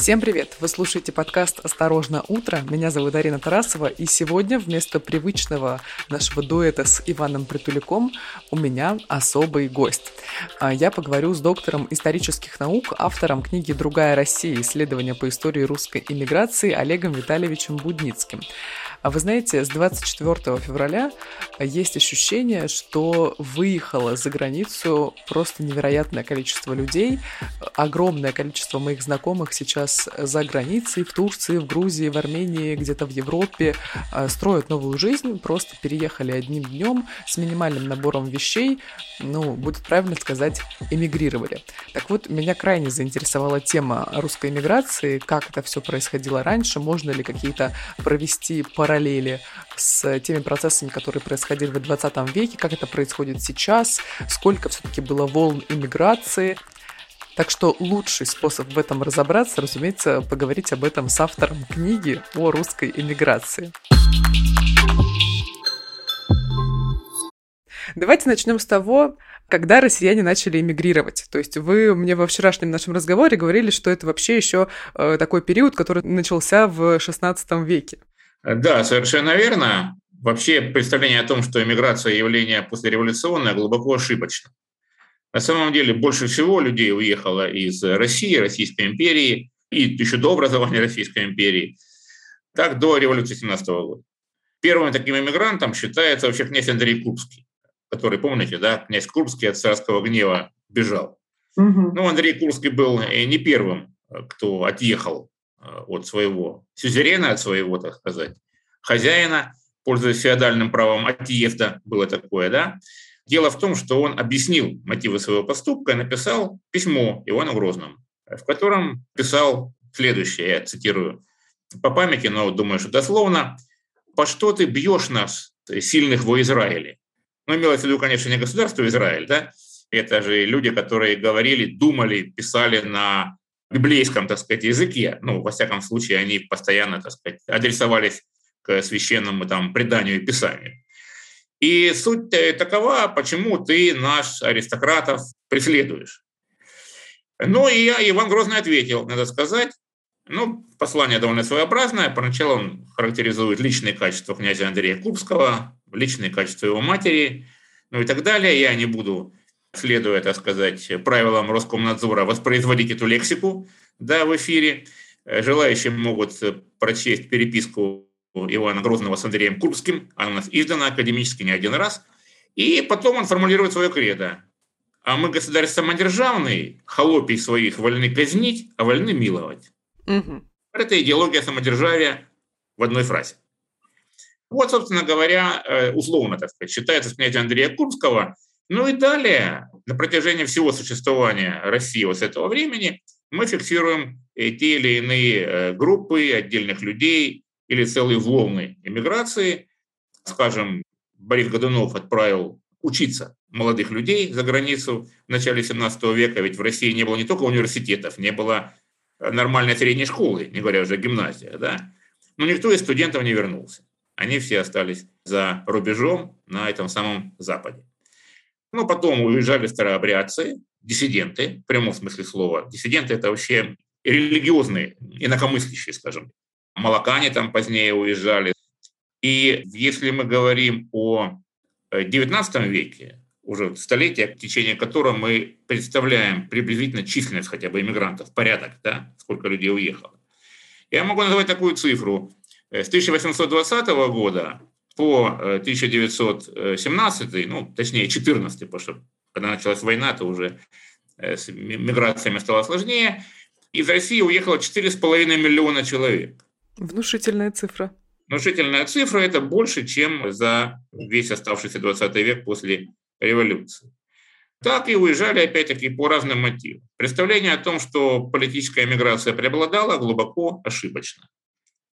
Всем привет! Вы слушаете подкаст «Осторожно, утро». Меня зовут Арина Тарасова, и сегодня вместо привычного нашего дуэта с Иваном Притуляком у меня особый гость. А, я поговорю с доктором исторических наук, автором книги «Другая Россия. Исследования по истории русской иммиграции» Олегом Витальевичем Будницким. А вы знаете, с 24 февраля есть ощущение, что выехало за границу просто невероятное количество людей. Огромное количество моих знакомых сейчас за границей, в Турции, в Грузии, в Армении, где-то в Европе, а, строят новую жизнь, просто переехали одним днем с минимальным набором вещей, ну, будет правильно сказать, эмигрировали. Так вот, меня крайне заинтересовала тема русской эмиграции, как это все происходило раньше, можно ли какие-то провести параллели параллели с теми процессами, которые происходили в 20 веке, как это происходит сейчас, сколько все-таки было волн иммиграции. Так что лучший способ в этом разобраться, разумеется, поговорить об этом с автором книги о русской иммиграции. Давайте начнем с того, когда россияне начали эмигрировать. То есть вы мне во вчерашнем нашем разговоре говорили, что это вообще еще э, такой период, который начался в XVI веке. Да, совершенно верно. Вообще представление о том, что эмиграция явление послереволюционное, глубоко ошибочно. На самом деле больше всего людей уехало из России, Российской империи и еще до образования Российской империи, так до революции 17 года. Первым таким эмигрантом считается вообще князь Андрей Курбский, который, помните, да, князь Курбский от царского гнева бежал. Угу. Ну, Андрей Курбский был не первым, кто отъехал Э, от своего сюзерена, от своего, так сказать, хозяина, пользуясь феодальным правом отъезда, было такое, да. Дело в том, что он объяснил мотивы своего поступка и написал письмо Ивану Грозному, в котором писал следующее, я цитирую по памяти, но думаю, что дословно, «По что ты бьешь нас, сильных во Израиле?» Ну, имелось в виду, конечно, не государство Израиль, да, это же люди, которые говорили, думали, писали на библейском, так сказать, языке. Ну, во всяком случае, они постоянно, так сказать, адресовались к священному там преданию и писанию. И суть такова, почему ты наш аристократов преследуешь. Ну, и я, Иван Грозный ответил, надо сказать. Ну, послание довольно своеобразное. Поначалу он характеризует личные качества князя Андрея Кубского, личные качества его матери, ну и так далее. Я не буду следуя, так сказать, правилам Роскомнадзора, воспроизводить эту лексику да, в эфире. Желающие могут прочесть переписку Ивана Грозного с Андреем Курбским. Она у нас издана академически не один раз. И потом он формулирует свое кредо. А мы, государь самодержавный, холопий своих вольны казнить, а вольны миловать. Угу. Это идеология самодержавия в одной фразе. Вот, собственно говоря, э, условно, так сказать, считается с князя Андрея Курбского – ну и далее, на протяжении всего существования России вот с этого времени, мы фиксируем те или иные э, группы отдельных людей или целые волны иммиграции. Скажем, Борис Годунов отправил учиться молодых людей за границу в начале 17 века, ведь в России не было не только университетов, не было э, нормальной средней школы, не говоря уже о гимназии, да? но никто из студентов не вернулся. Они все остались за рубежом на этом самом Западе. Ну, потом уезжали старообрядцы, диссиденты, в прямом смысле слова. Диссиденты – это вообще религиозные, инакомыслящие, скажем. Молокане там позднее уезжали. И если мы говорим о XIX э, веке, уже столетие, в течение которого мы представляем приблизительно численность хотя бы иммигрантов, порядок, да, сколько людей уехало. Я могу назвать такую цифру. С 1820 года по 1917, э, ну, точнее, 14, потому что когда началась война, то уже э, с миграциями стало сложнее. Из России уехало 4,5 миллиона человек. Внушительная цифра. Внушительная цифра – это больше, чем за весь оставшийся 20 век после революции. Так и уезжали, опять-таки, по разным мотивам. Представление о том, что политическая миграция преобладала, глубоко ошибочно.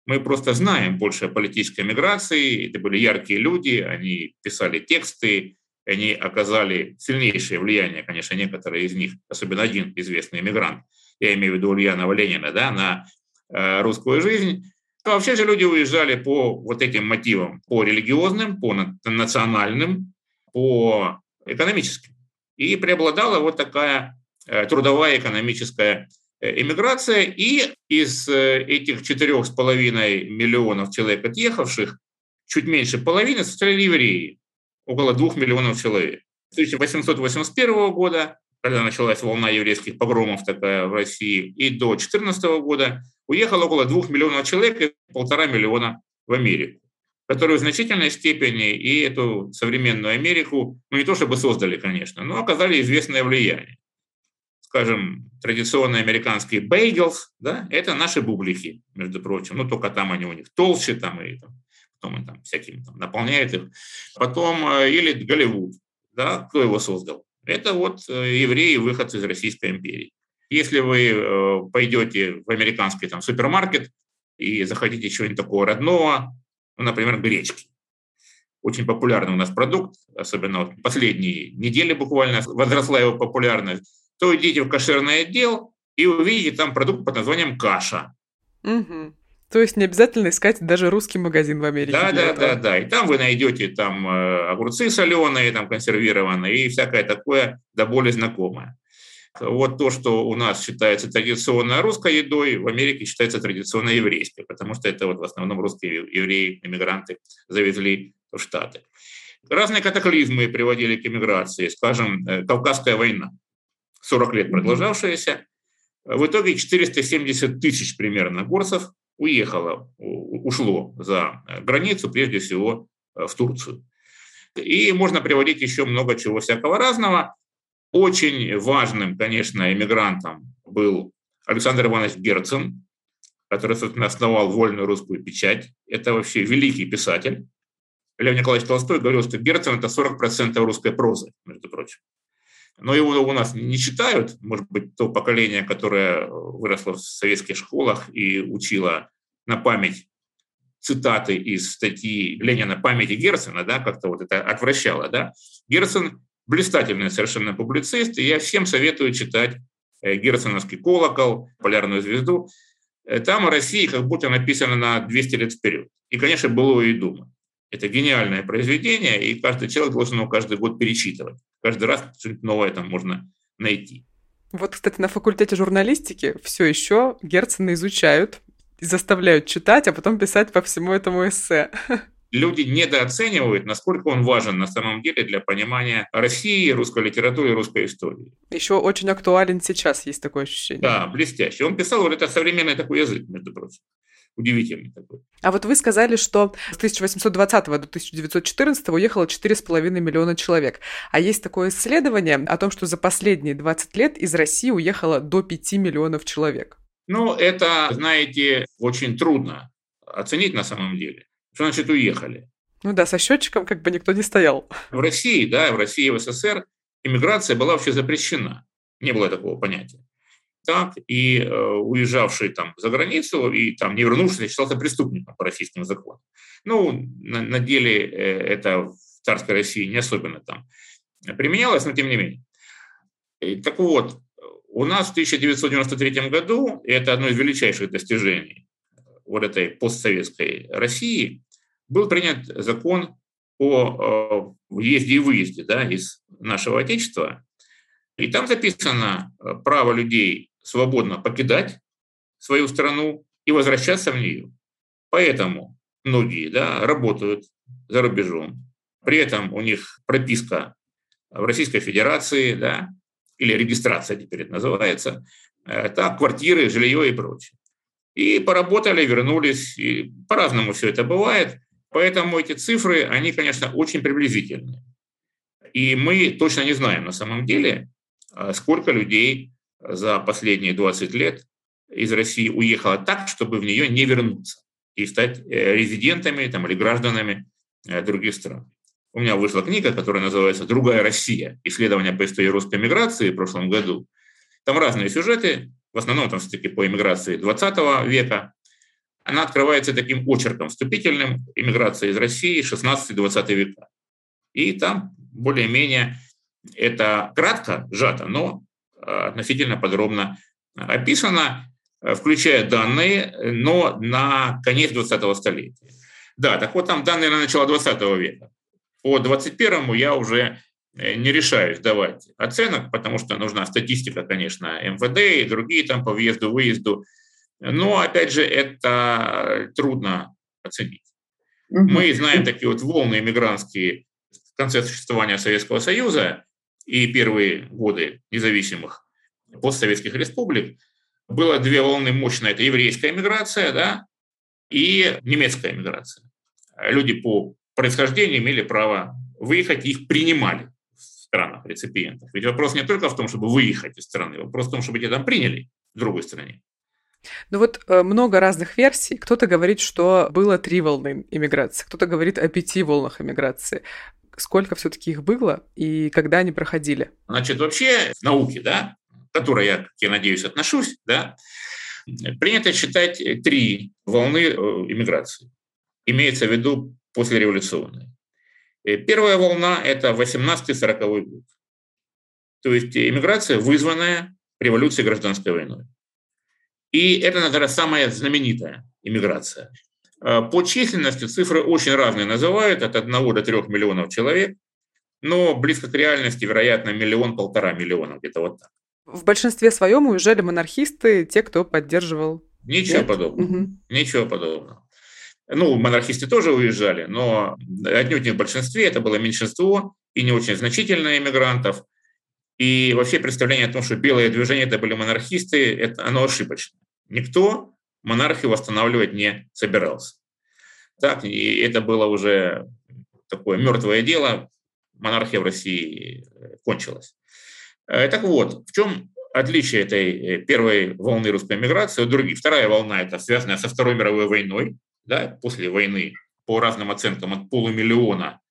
Мы просто знаем больше о политической миграции. Это были яркие люди, они писали тексты, они оказали сильнейшее влияние, конечно, некоторые из них, особенно один известный иммигрант, я имею в виду Ульянова Ленина, да, на э, русскую жизнь. А вообще же люди уезжали по вот этим мотивам, по религиозным, по национальным, по экономическим. И преобладала вот такая э, трудовая экономическая э, иммиграция, и из э, этих 4,5 миллионов человек отъехавших, чуть меньше половины составляли евреи, около 2 миллионов человек. С 1881 года, когда началась волна еврейских погромов такая в России, и до 2014 года уехало около 2 миллионов человек и полтора миллиона в Америку, которые в значительной степени и эту современную Америку, ну не то чтобы создали, конечно, но оказали известное влияние скажем, традиционные американские бейгелс, да, это наши бублики, между прочим. Ну, только там они у них толще, там, и там, потом он там всякими там, наполняет их. Потом, э, или Голливуд, да, кто его создал? Это вот э, евреи, выходцы из Российской империи. Если вы э, пойдете в американский там, супермаркет и захотите чего-нибудь такого родного, ну, например, гречки, очень популярный у нас продукт, особенно вот последние недели буквально возросла его популярность то идите в кошерный отдел и увидите там продукт под названием каша. Угу. То есть не обязательно искать даже русский магазин в Америке. Да, да, этого. да, да. И там вы найдете там э, огурцы соленые, там консервированные и всякое такое до боли знакомое. Вот то, что у нас считается традиционной русской едой, в Америке считается традиционно еврейской, потому что это вот в основном русские евреи, иммигранты завезли в Штаты. Разные катаклизмы приводили к иммиграции, скажем, э, Кавказская война. 40 лет продолжавшаяся. В итоге 470 тысяч примерно горцев уехало, ушло за границу, прежде всего в Турцию. И можно приводить еще много чего всякого разного. Очень важным, конечно, эмигрантом был Александр Иванович Герцен, который, собственно, основал вольную русскую печать. Это вообще великий писатель. Лев Николаевич Толстой говорил, что Герцен – это 40% русской прозы, между прочим но его у нас не читают, может быть, то поколение, которое выросло в советских школах и учило на память цитаты из статьи Ленина «Памяти Герцена», да, как-то вот это отвращало, да. Герцен – блистательный совершенно публицист, и я всем советую читать э, Герценовский колокол, полярную звезду. Э, там о России как будто написано на 200 лет вперед. И, конечно, было и думать. Это гениальное произведение, и каждый человек должен его каждый год перечитывать. Каждый раз что-нибудь новое там можно найти. Вот, кстати, на факультете журналистики все еще Герцена изучают, заставляют читать, а потом писать по всему этому эссе. Люди недооценивают, насколько он важен на самом деле для понимания России, русской литературы и русской истории. Еще очень актуален сейчас, есть такое ощущение. Да, блестящий. Он писал вот это современный такой язык, между прочим удивительный такой. А вот вы сказали, что с 1820 до 1914 уехало 4,5 миллиона человек. А есть такое исследование о том, что за последние 20 лет из России уехало до 5 миллионов человек. Ну, это, знаете, очень трудно оценить на самом деле. Что значит уехали? Ну да, со счетчиком как бы никто не стоял. В России, да, в России и в СССР иммиграция была вообще запрещена. Не было такого понятия так и э, уезжавший там за границу и там не вернувшийся считался преступником по российским законам. Ну, на, на деле э, это в царской России не особенно там применялось, но тем не менее. И, так вот, у нас в 1993 году, и это одно из величайших достижений вот этой постсоветской России, был принят закон о э, въезде и выезде да, из нашего Отечества. И там записано э, право людей свободно покидать свою страну и возвращаться в нее. Поэтому многие да, работают за рубежом. При этом у них прописка в Российской Федерации, да, или регистрация теперь это называется, это квартиры, жилье и прочее. И поработали, вернулись, и по-разному все это бывает. Поэтому эти цифры, они, конечно, очень приблизительные. И мы точно не знаем на самом деле, а сколько людей за последние 20 лет из России уехала так, чтобы в нее не вернуться и стать э, резидентами там, или гражданами э, других стран. У меня вышла книга, которая называется «Другая Россия. Исследование по истории русской миграции» в прошлом году. Там разные сюжеты, в основном там все-таки по иммиграции 20 века. Она открывается таким очерком вступительным иммиграции из России 16-20 века. И там более-менее это кратко, сжато, но относительно подробно описано, включая данные, но на конец 20-го столетия. Да, так вот там данные на начало 20 века. По 21-му я уже э, не решаюсь давать оценок, потому что нужна статистика, конечно, МВД и другие там по въезду-выезду. Но, опять же, это трудно оценить. Мы знаем такие вот волны иммигрантские в конце существования Советского Союза и первые годы независимых постсоветских республик. Было две волны мощные. Это еврейская миграция да, и немецкая миграция. Люди по происхождению имели право выехать, их принимали в странах реципиентов. Ведь вопрос не только в том, чтобы выехать из страны, вопрос в том, чтобы тебя там приняли в другой стране. Ну вот э, много разных версий. Кто-то говорит, что было три волны иммиграции, кто-то говорит о пяти волнах иммиграции. Сколько все-таки их было и когда они проходили? Значит, вообще в науке, да, к которой я, как я надеюсь, отношусь, да, принято считать три волны э, иммиграции. Имеется в виду послереволюционные. Э, первая волна – это 18-40 год. То есть иммиграция, вызванная революцией гражданской войной. И это, наверное, самая знаменитая иммиграция. Э, по численности цифры очень разные называют, от 1 до 3 миллионов человек, но близко к реальности, вероятно, миллион-полтора миллиона, где-то вот так. В большинстве своем уезжали монархисты, те, кто поддерживал. Ничего Нет? подобного. Угу. Ничего подобного. Ну, монархисты тоже уезжали, но отнюдь не в большинстве, это было меньшинство и не очень значительное иммигрантов. И вообще представление о том, что белые движения это были монархисты, это, оно ошибочно. Никто монархию восстанавливать не собирался. Так, и это было уже такое мертвое дело, монархия в России кончилась. Э, так вот, в чем отличие этой э, первой волны русской миграции от других? Вторая волна – это связанная со Второй мировой войной. Да, после войны, по разным оценкам, от полумиллиона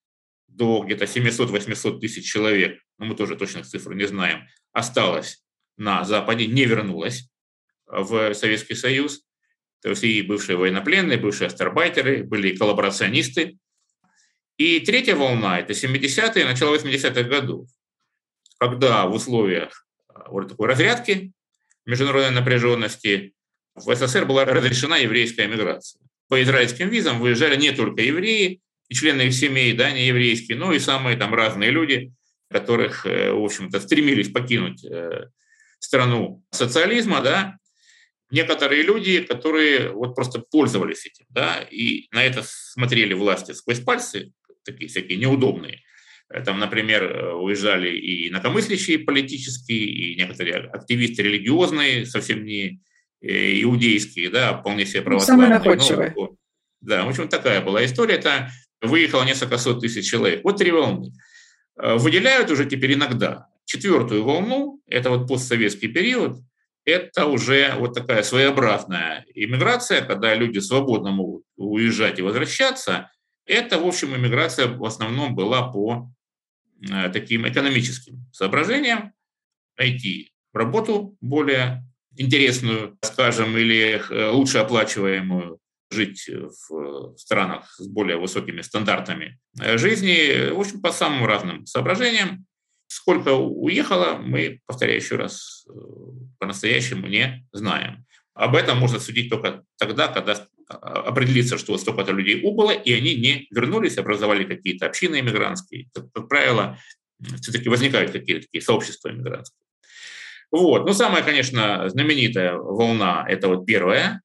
до где-то 700-800 тысяч человек, но мы тоже точных цифр не знаем, осталось на Западе, не вернулось в Советский Союз. То есть и бывшие военнопленные, бывшие астарбайтеры, были коллаборационисты. И третья волна – это 70-е, начало 80-х годов когда в условиях а, вот такой разрядки международной напряженности в СССР была разрешена еврейская миграция. По израильским визам выезжали не только евреи и члены их семей, да, не еврейские, но и самые там разные люди, которых, э, в общем-то, стремились покинуть э, страну социализма, да, некоторые люди, которые вот просто пользовались этим, да, и на это смотрели власти сквозь пальцы, такие всякие неудобные. Э, там, например, э, уезжали и инакомыслящие политические, и некоторые активисты религиозные, совсем не э, иудейские, да, вполне себе православные. Самые находчивые. Ну, да, в общем, такая была история. Это выехало несколько сот тысяч человек. Вот три волны. Выделяют уже теперь иногда четвертую волну, это вот постсоветский период, это уже вот такая своеобразная иммиграция, когда люди свободно могут уезжать и возвращаться. Это, в общем, иммиграция в основном была по Э, таким экономическим соображениям, найти работу более интересную, скажем, или э, лучше оплачиваемую, жить в странах с более высокими стандартами э, жизни, в общем, по самым разным соображениям. Сколько уехало, мы, повторяю еще раз, по-настоящему не знаем. Об этом можно судить только тогда, когда определиться, что вот столько-то людей убыло, и они не вернулись, образовали какие-то общины иммигрантские. Как, правило, все-таки возникают какие-то такие сообщества иммигрантские. Вот. Ну, самая, конечно, знаменитая волна – это вот первая.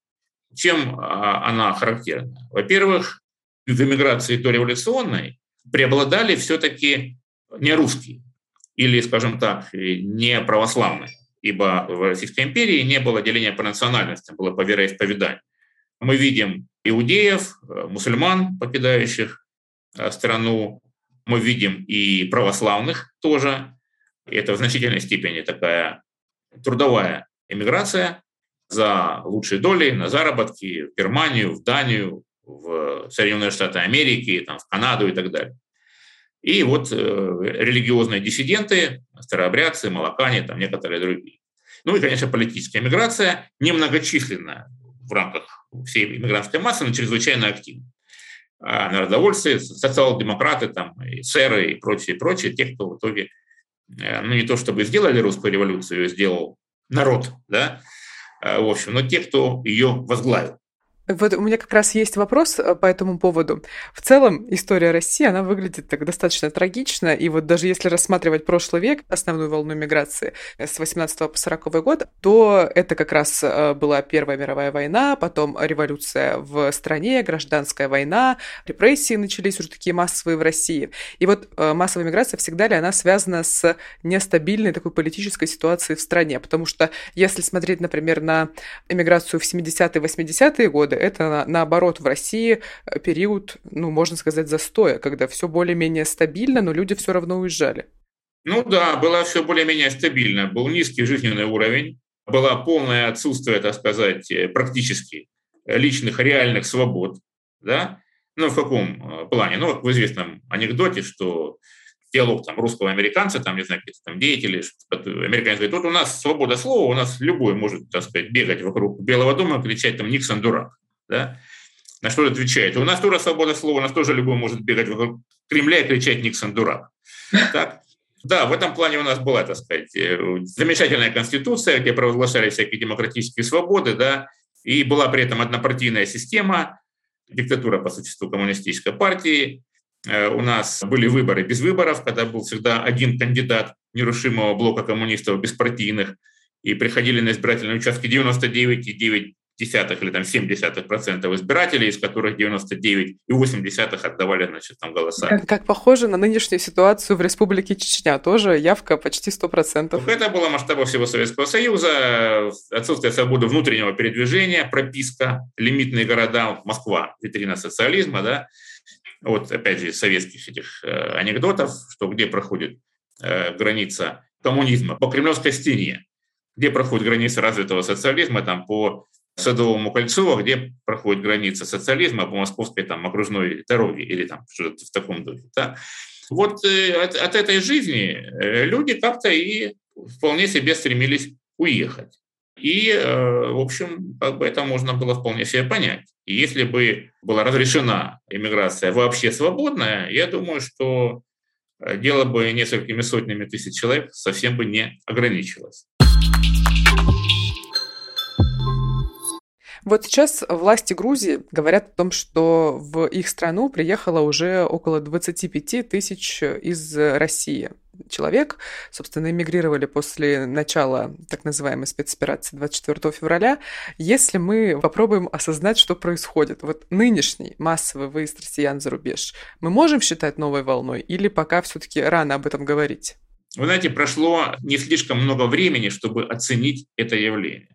Чем а, она характерна? Во-первых, в иммиграции дореволюционной преобладали все-таки не русские или, скажем так, не православные, ибо в Российской империи не было деления по национальностям, было по вероисповеданию мы видим иудеев, э, мусульман, покидающих э, страну, мы видим и православных тоже. Это в значительной степени такая трудовая эмиграция за лучшие доли на заработки в Германию, в Данию, в Соединенные Штаты Америки, там, в Канаду и так далее. И вот э, религиозные диссиденты, старообрядцы, молокане, там некоторые другие. Ну и, конечно, политическая миграция, немногочисленная в рамках всей иммигрантской массы, но чрезвычайно активны. А народовольцы, социал-демократы, там, и сэры и прочие, прочие, те, кто в итоге, э, ну не то чтобы сделали русскую революцию, ее сделал народ, да, э, в общем, но те, кто ее возглавил. Вот у меня как раз есть вопрос э, по этому поводу. В целом, история России, она выглядит так достаточно трагично, и вот даже если рассматривать прошлый век, основную волну миграции э, с 18 по 40 год, то это как раз э, была Первая мировая война, потом революция в стране, гражданская война, репрессии начались уже такие массовые в России. И вот массовая миграция всегда ли она связана с нестабильной такой политической ситуацией в стране? Потому что если смотреть, например, на эмиграцию в 70-е, 80-е годы, это наоборот в России э, период, ну, можно сказать, застоя, когда все более-менее стабильно, но люди все равно уезжали. Ну да, было все более-менее стабильно. Был низкий жизненный уровень, было полное отсутствие, так сказать, э, практически личных реальных свобод. Да? Ну, в каком э, плане? Ну, в известном анекдоте, что диалог там русского американца, там, не знаю, там деятели, американец говорит, вот у нас свобода слова, у нас любой может, так сказать, бегать вокруг Белого дома, кричать там «Никсон дурак». Да? На что отвечает? У нас тоже свобода слова, у нас тоже любой может бегать вокруг Кремля и кричать «Никсон дурак». Так? Да, в этом плане у нас была, так сказать, э, замечательная конституция, где провозглашались всякие демократические свободы, да, и была при этом однопартийная система, диктатура по существу коммунистической партии, Э, у нас были выборы без выборов, когда был всегда один кандидат нерушимого блока коммунистов беспартийных, и приходили на избирательные участки 99,9 или там 70 процентов избирателей, из которых 99 и 80 отдавали, значит, там голоса. Как, как похоже на нынешнюю ситуацию в Республике Чечня, тоже явка почти 100 процентов. Это было масштаба всего Советского Союза, отсутствие свободы внутреннего передвижения, прописка, лимитные города, Москва, витрина социализма, да, вот опять же советских этих э, анекдотов, что где проходит э, граница коммунизма по Кремлевской стене, где проходит граница развитого социализма, там по Садовому кольцу, а где проходит граница социализма по московской там окружной дороге или там что-то в таком духе. Да? Вот э, от, от этой жизни э, люди как-то и вполне себе стремились уехать. И, э, в общем, как бы это можно было вполне себе понять. И если бы была разрешена иммиграция вообще свободная, я думаю, что дело бы несколькими сотнями тысяч человек совсем бы не ограничилось. Вот сейчас власти Грузии говорят о том, что в их страну приехало уже около 25 тысяч из России человек, собственно, эмигрировали после начала так называемой спецоперации 24 февраля. Если мы попробуем осознать, что происходит, вот нынешний массовый выезд россиян за рубеж, мы можем считать новой волной или пока все-таки рано об этом говорить? Вы знаете, прошло не слишком много времени, чтобы оценить это явление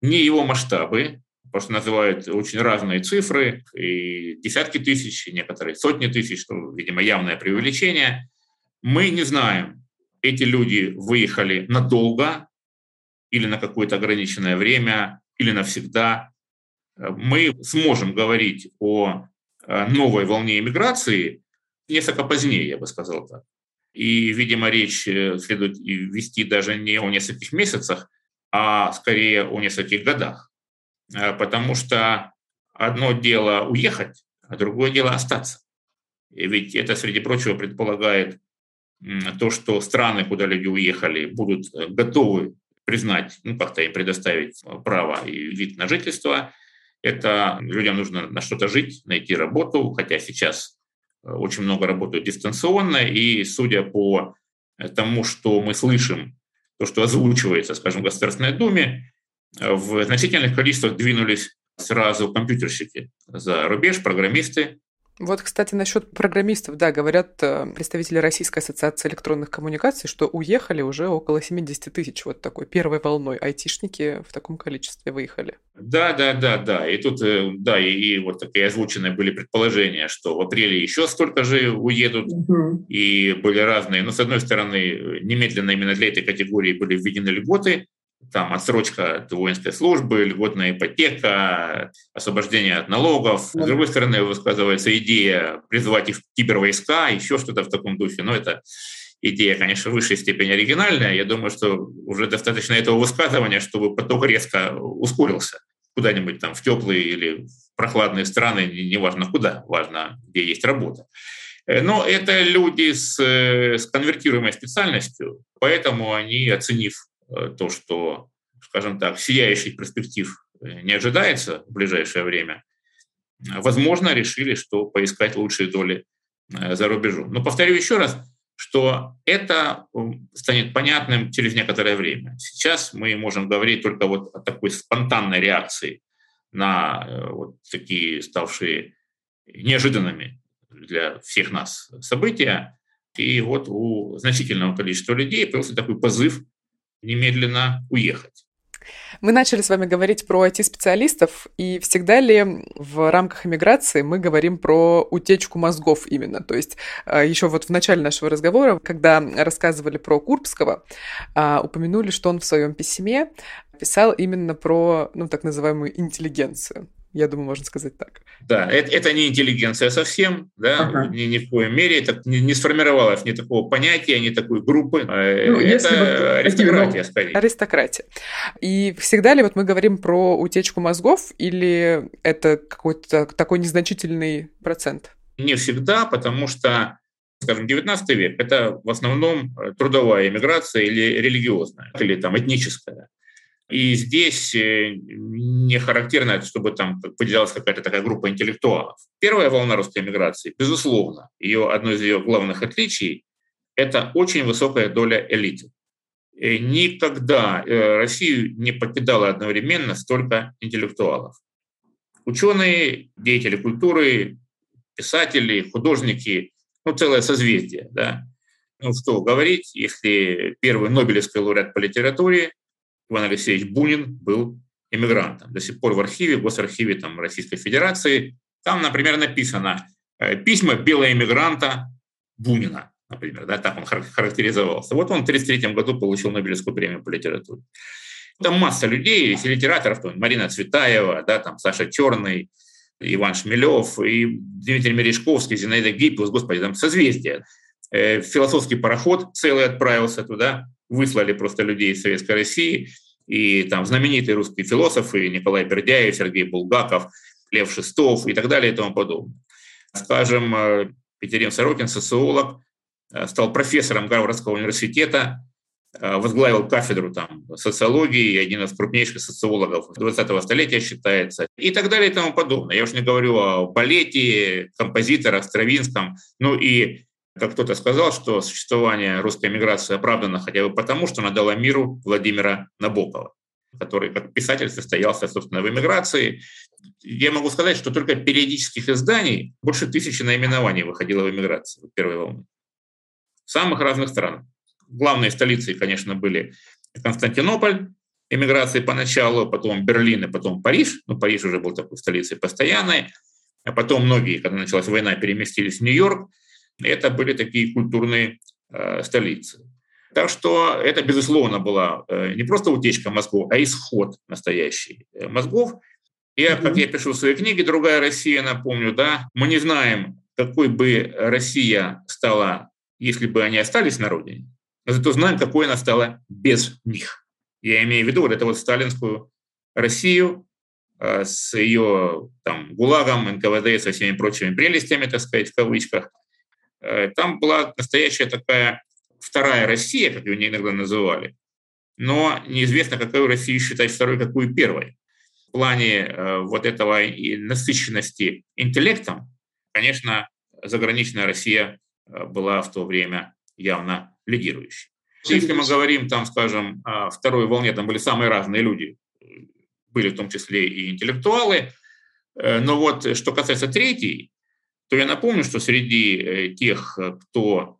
не его масштабы, потому что называют очень разные цифры, и десятки тысяч, и некоторые сотни тысяч, что, видимо, явное преувеличение. Мы не знаем, эти люди выехали надолго или на какое-то ограниченное время, или навсегда. Мы сможем говорить о новой волне иммиграции несколько позднее, я бы сказал так. И, видимо, речь э, следует вести даже не о нескольких месяцах, а скорее о нескольких годах. Э, потому что одно дело уехать, а другое дело остаться. И ведь это, среди прочего, предполагает то, что страны, куда люди уехали, будут э, готовы признать, ну, как-то им предоставить право и вид на жительство. Это людям нужно на что-то жить, найти работу, хотя сейчас э, очень много работают дистанционно, и судя по тому, что мы слышим то, что озвучивается, скажем, в Государственной Думе, в значительных количествах двинулись сразу компьютерщики за рубеж, программисты, вот, кстати, насчет программистов, да, говорят э, представители Российской ассоциации электронных коммуникаций, что уехали уже около 70 тысяч вот такой первой волной. Айтишники в таком количестве выехали. Да, да, да, да. И тут, э, да, и, и вот такие озвученные были предположения, что в апреле еще столько же уедут, угу. и были разные. Но, с одной стороны, немедленно именно для этой категории были введены льготы, там отсрочка от воинской службы, льготная ипотека, освобождение от налогов. С другой стороны, высказывается идея призвать их в кибервойска, еще что-то в таком духе. Но это идея, конечно, в высшей степени оригинальная. Я думаю, что уже достаточно этого высказывания, чтобы поток резко ускорился куда-нибудь там в теплые или в прохладные страны, неважно куда, важно, где есть работа. Но это люди с, с конвертируемой специальностью, поэтому они, оценив Э, то, что, скажем так, сияющих перспектив не ожидается в ближайшее время, возможно, решили, что поискать лучшие доли за рубежом. Но повторю еще раз, что это станет понятным через некоторое время. Сейчас мы можем говорить только вот о такой спонтанной реакции на э, вот такие ставшие неожиданными для всех нас события. И вот у значительного количества людей появился такой позыв немедленно уехать. Мы начали с вами говорить про IT-специалистов, и всегда ли в рамках иммиграции мы говорим про утечку мозгов именно? То есть э, еще вот в начале нашего разговора, когда рассказывали про Курбского, а, упомянули, что он в своем письме писал именно про, ну, так называемую интеллигенцию. Я думаю, можно сказать так. Да, это, это не интеллигенция совсем, да, ага. ни, ни в коем мере. Это не, не сформировалось ни такого понятия, ни такой группы. А, ну, это вот аристократия, скорее. Аристократия. И всегда ли вот мы говорим про утечку мозгов, или это какой-то такой незначительный процент? Не всегда, потому что скажем, 19 век – это в основном трудовая иммиграция или религиозная, или там этническая. И здесь э, не характерно, чтобы там выделялась какая-то такая группа интеллектуалов. Первая волна русской миграции, безусловно, ее, одно из ее главных отличий – это очень высокая доля элиты. И никогда э, Россию не покидало одновременно столько интеллектуалов. Ученые, деятели культуры, писатели, художники, ну, целое созвездие. Да? Ну, что говорить, если первый Нобелевский лауреат по литературе Иван Алексеевич Бунин был иммигрантом. До сих пор в архиве, в госархиве там, Российской Федерации, там, например, написано э, «Письма белого иммигранта Бунина», например, да, так он характеризовался. Вот он в 1933 году получил Нобелевскую премию по литературе. Там масса людей, литераторов, там, Марина Цветаева, да, там Саша Черный, Иван Шмелев, и Дмитрий Мережковский, Зинаида Гиппиус, господи, там созвездие. Э, философский пароход целый отправился туда, выслали просто людей из Советской России, и там знаменитые русские философы Николай Бердяев, Сергей Булгаков, Лев Шестов и так далее и тому подобное. Скажем, э, Петерим Сорокин, социолог, э, стал профессором Гарвардского университета, э, возглавил кафедру там, социологии, один из крупнейших социологов 20-го столетия считается, и так далее и тому подобное. Я уж не говорю о балете, композиторах, Стравинском, ну и как кто-то сказал, что существование русской миграции оправдано хотя бы потому, что она дала миру Владимира Набокова, который как писатель состоялся, собственно, в эмиграции. Я могу сказать, что только периодических изданий больше тысячи наименований выходило в эмиграции в первой волне. В самых разных странах. Главные столицы, конечно, были Константинополь, эмиграции поначалу, потом Берлин и потом Париж. Ну, Париж уже был такой столицей постоянной. А потом многие, когда началась война, переместились в Нью-Йорк это были такие культурные э, столицы. Так что это, безусловно, была э, не просто утечка мозгов, а исход настоящий э, мозгов. И, как я пишу в своей книге «Другая Россия», напомню, да, мы не знаем, какой бы Россия стала, если бы они остались на родине, но зато знаем, какой она стала без них. Я имею в виду вот эту вот сталинскую Россию с ее там, ГУЛАГом, НКВД, со всеми прочими прелестями, так сказать, в кавычках – там была настоящая такая вторая Россия, как ее иногда называли, но неизвестно, какую Россию считать второй, какую первой. В плане э, вот этого насыщенности интеллектом, конечно, заграничная Россия э, была в то время явно лидирующей. Если мы говорим, там, скажем, о второй волне, там были самые разные люди, были в том числе и интеллектуалы, но вот что касается третьей, то я напомню, что среди э, тех, э, кто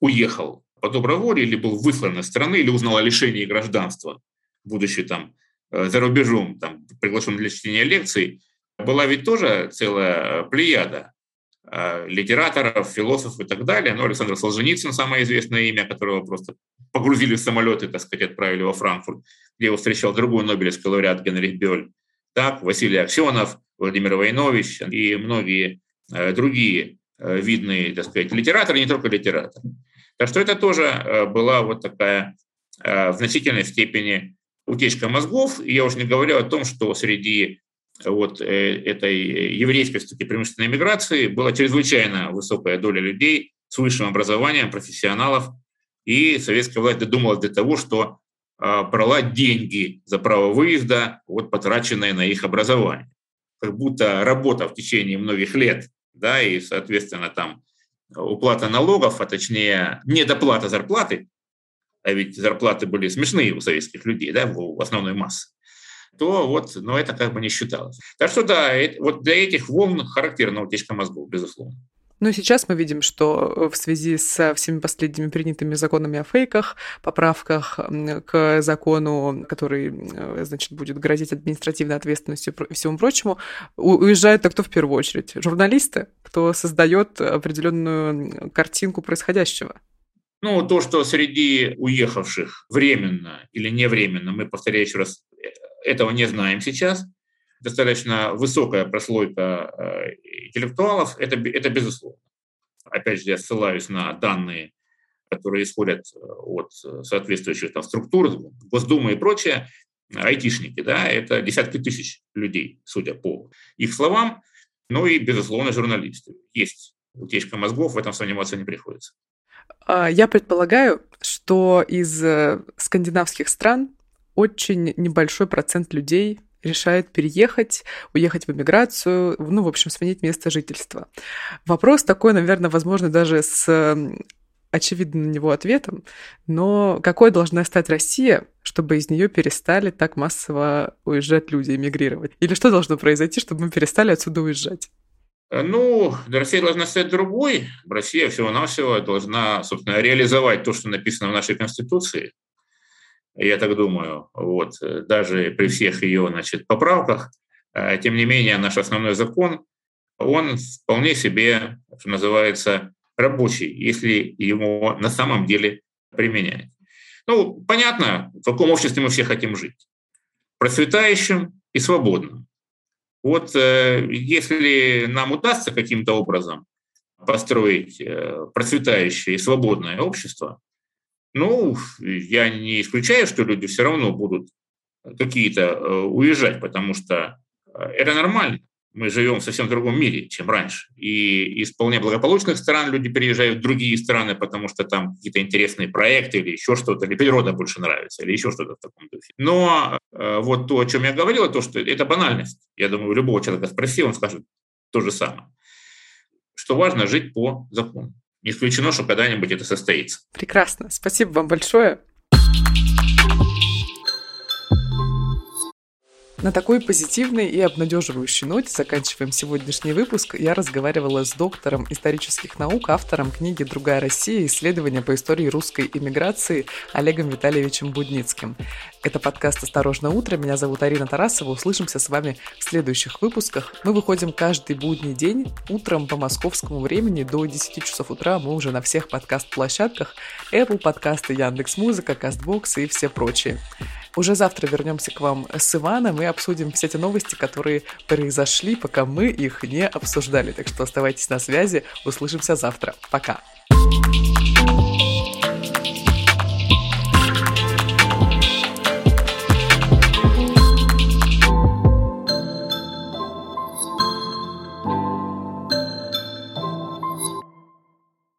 уехал по доброволе или был выслан из страны, или узнал о лишении гражданства, будучи там э, за рубежом, там, приглашен для чтения лекций, была ведь тоже целая плеяда литераторов, философов и так далее. Ну, Александр Солженицын, самое известное имя, которого просто погрузили в самолеты, так сказать, отправили во Франкфурт, где его встречал другой Нобелевский лауреат Генрих Бёль. Так, Василий Аксенов, Владимир Войнович и многие другие э, видные, так сказать, литераторы, не только литераторы. Так что это тоже э, была вот такая в значительной степени утечка мозгов. И я уже не говорю о том, что среди вот этой еврейской все-таки промышленной миграции была чрезвычайно высокая доля людей с высшим образованием, профессионалов. И советская власть додумалась до того, что брала деньги за право выезда, вот потраченные на их образование. Как будто работа в течение многих лет, да, и, соответственно, там уплата налогов, а точнее недоплата зарплаты, а ведь зарплаты были смешные у советских людей, да, у основной массы, то вот, но это как бы не считалось. Так что да, вот для этих волн характерна утечка мозгов, безусловно. Но сейчас мы видим, что в связи с всеми последними принятыми законами о фейках, поправках к закону, который, э, значит, будет грозить административной ответственностью и всему прочему, уезжают-то кто в первую очередь? Журналисты, кто создает определенную картинку происходящего. Ну, то, что среди уехавших временно или невременно, мы, повторяю еще раз, э, этого не знаем сейчас – достаточно высокая прослойка э, интеллектуалов, это, это безусловно. Опять же, я ссылаюсь на данные, которые исходят э, от соответствующих там, структур, Госдумы и прочее, айтишники, да, это десятки тысяч людей, судя по их словам, ну и, безусловно, журналисты. Есть утечка мозгов, в этом сомневаться не приходится. А, я предполагаю, что из э, скандинавских стран очень небольшой процент людей решает переехать, уехать в эмиграцию, ну, в общем, сменить место жительства. Вопрос такой, наверное, возможно, даже с очевидным на него ответом, но какой должна стать Россия, чтобы из нее перестали так массово уезжать люди, эмигрировать? Или что должно произойти, чтобы мы перестали отсюда уезжать? Ну, Россия должна стать другой. Россия всего-навсего должна, собственно, реализовать то, что написано в нашей Конституции, я так думаю, вот, э, даже при всех ее значит, поправках, э, тем не менее наш основной закон, он вполне себе, что называется, рабочий, если его на самом деле применять. Ну, понятно, в каком обществе мы все хотим жить. Процветающим и свободным. Вот э, если нам удастся каким-то образом построить процветающее и свободное общество, ну, я не исключаю, что люди все равно будут какие-то э, уезжать, потому что э, это нормально. Мы живем в совсем другом мире, чем раньше. И из вполне благополучных стран люди переезжают в другие страны, потому что там какие-то интересные проекты или еще что-то, или природа больше нравится, или еще что-то в таком духе. Но э, вот то, о чем я говорил, то, что это банальность. Я думаю, любого человека спроси, он скажет то же самое. Что важно жить по закону. Не исключено, что когда-нибудь это состоится. Прекрасно. Спасибо вам большое. На такой позитивной и обнадеживающей ноте заканчиваем сегодняшний выпуск. Я разговаривала с доктором исторических наук, автором книги «Другая Россия. Исследования по истории русской иммиграции» Олегом Витальевичем Будницким. Это подкаст «Осторожно утро». Меня зовут Арина Тарасова. Услышимся с вами в следующих выпусках. Мы выходим каждый будний день утром по московскому времени до 10 часов утра. Мы уже на всех подкаст-площадках Apple подкасты, Яндекс.Музыка, Кастбокс и все прочие. Уже завтра вернемся к вам с Иваном и обсудим все эти новости, которые произошли, пока мы их не обсуждали. Так что оставайтесь на связи. Услышимся завтра. Пока.